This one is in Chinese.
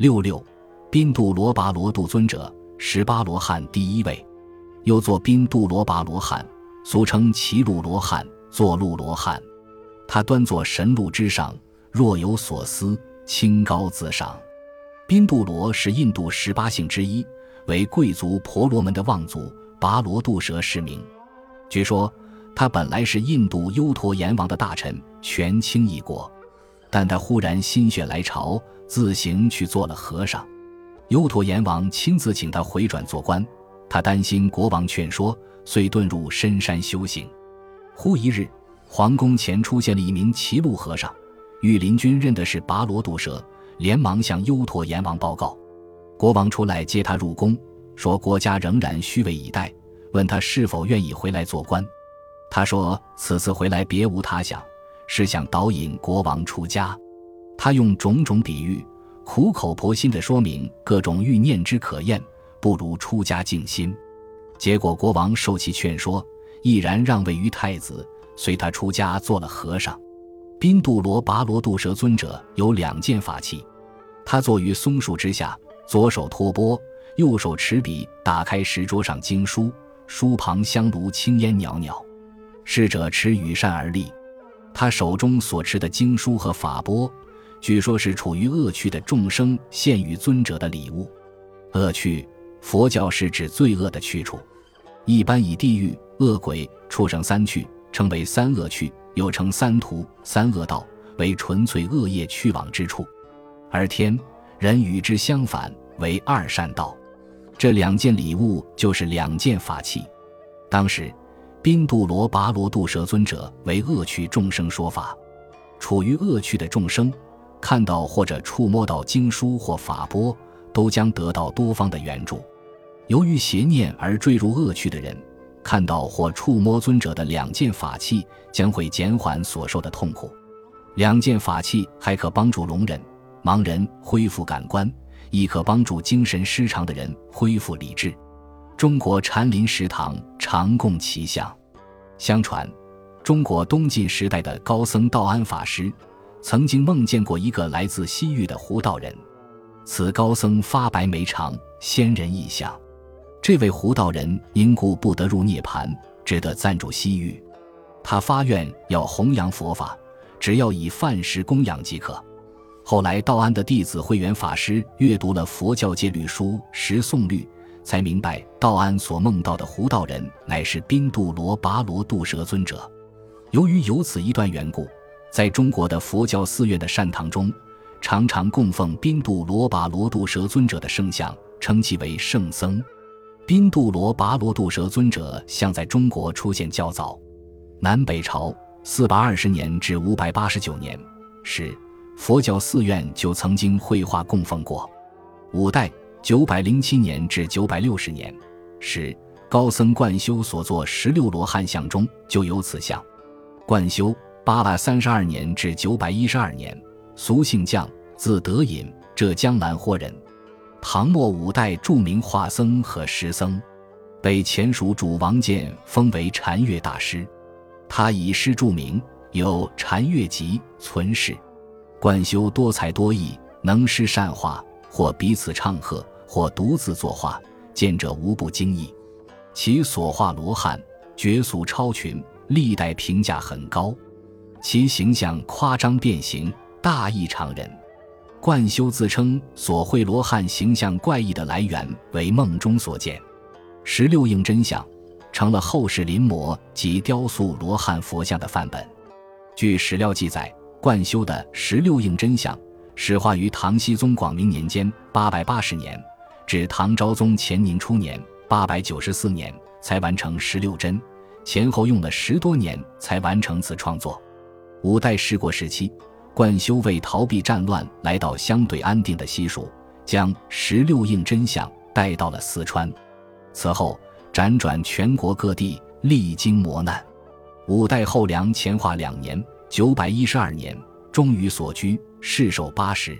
六六，宾度罗跋罗度尊者，十八罗汉第一位，又作宾度罗跋罗汉，俗称齐路罗汉、坐鹿罗汉。他端坐神鹿之上，若有所思，清高自赏。宾度罗是印度十八姓之一，为贵族婆罗门的望族，跋罗度蛇氏名。据说他本来是印度优陀阎王的大臣，权倾一国，但他忽然心血来潮，自行去做了和尚。优陀阎王亲自请他回转做官，他担心国王劝说，遂遁入深山修行。忽一日，皇宫前出现了一名骑鹿和尚，御林军认的是跋罗毒蛇。连忙向优陀阎王报告，国王出来接他入宫，说国家仍然虚位以待，问他是否愿意回来做官。他说此次回来别无他想，是想导引国王出家。他用种种比喻，苦口婆心地说明各种欲念之可厌，不如出家静心。结果国王受其劝说，毅然让位于太子，随他出家做了和尚。宾度罗跋罗度蛇尊者有两件法器。他坐于松树之下，左手托钵，右手持笔，打开石桌上经书，书旁香炉青烟袅袅。侍者持羽扇而立。他手中所持的经书和法钵，据说是处于恶趣的众生献与尊者的礼物。恶趣，佛教是指罪恶的去处，一般以地狱、恶鬼、畜生三趣称为三恶趣，又称三途、三恶道，为纯粹恶业去往之处。而天人与之相反，为二善道。这两件礼物就是两件法器。当时，宾度罗跋罗度蛇尊者为恶趣众生说法，处于恶趣的众生，看到或者触摸到经书或法钵，都将得到多方的援助。由于邪念而坠入恶趣的人，看到或触摸尊者的两件法器，将会减缓所受的痛苦。两件法器还可帮助聋人。盲人恢复感官，亦可帮助精神失常的人恢复理智。中国禅林食堂常供其像。相传，中国东晋时代的高僧道安法师曾经梦见过一个来自西域的胡道人。此高僧发白眉长，仙人异相。这位胡道人因故不得入涅盘，只得暂住西域。他发愿要弘扬佛法，只要以饭食供养即可。后来，道安的弟子慧远法师阅读了佛教戒律书《十诵律》，才明白道安所梦到的胡道人乃是宾度罗跋罗度蛇尊者。由于有此一段缘故，在中国的佛教寺院的善堂中，常常供奉宾度罗跋罗度蛇尊者的圣像，称其为圣僧。宾度罗跋罗度蛇尊者像在中国出现较早，南北朝四百二十年至五百八十九年时。佛教寺院就曾经绘画供奉过。五代九百零七年至九百六十年时，高僧贯修所作十六罗汉像中就有此像。贯修八百三十二年至九百一十二年，俗姓将，字德隐，浙江兰豁人。唐末五代著名画僧和诗僧，被前蜀主王建封为禅乐大师。他以诗著名，有《禅乐集》存世。贯修多才多艺，能诗善画，或彼此唱和，或独自作画，见者无不惊异。其所画罗汉绝俗超群，历代评价很高。其形象夸张变形，大异常人。贯修自称所绘罗汉形象怪异的来源为梦中所见，十六应真相，成了后世临摹及雕塑罗汉佛像的范本。据史料记载。贯修的十六应真像始画于唐僖宗广明年间（八百八十年）至唐昭宗乾宁初年（八百九十四年）才完成十六真，前后用了十多年才完成此创作。五代十国时期，贯修为逃避战乱，来到相对安定的西蜀，将十六应真像带到了四川。此后辗转全国各地，历经磨难。五代后梁乾化两年。九百一十二年，终于所居，世寿八十。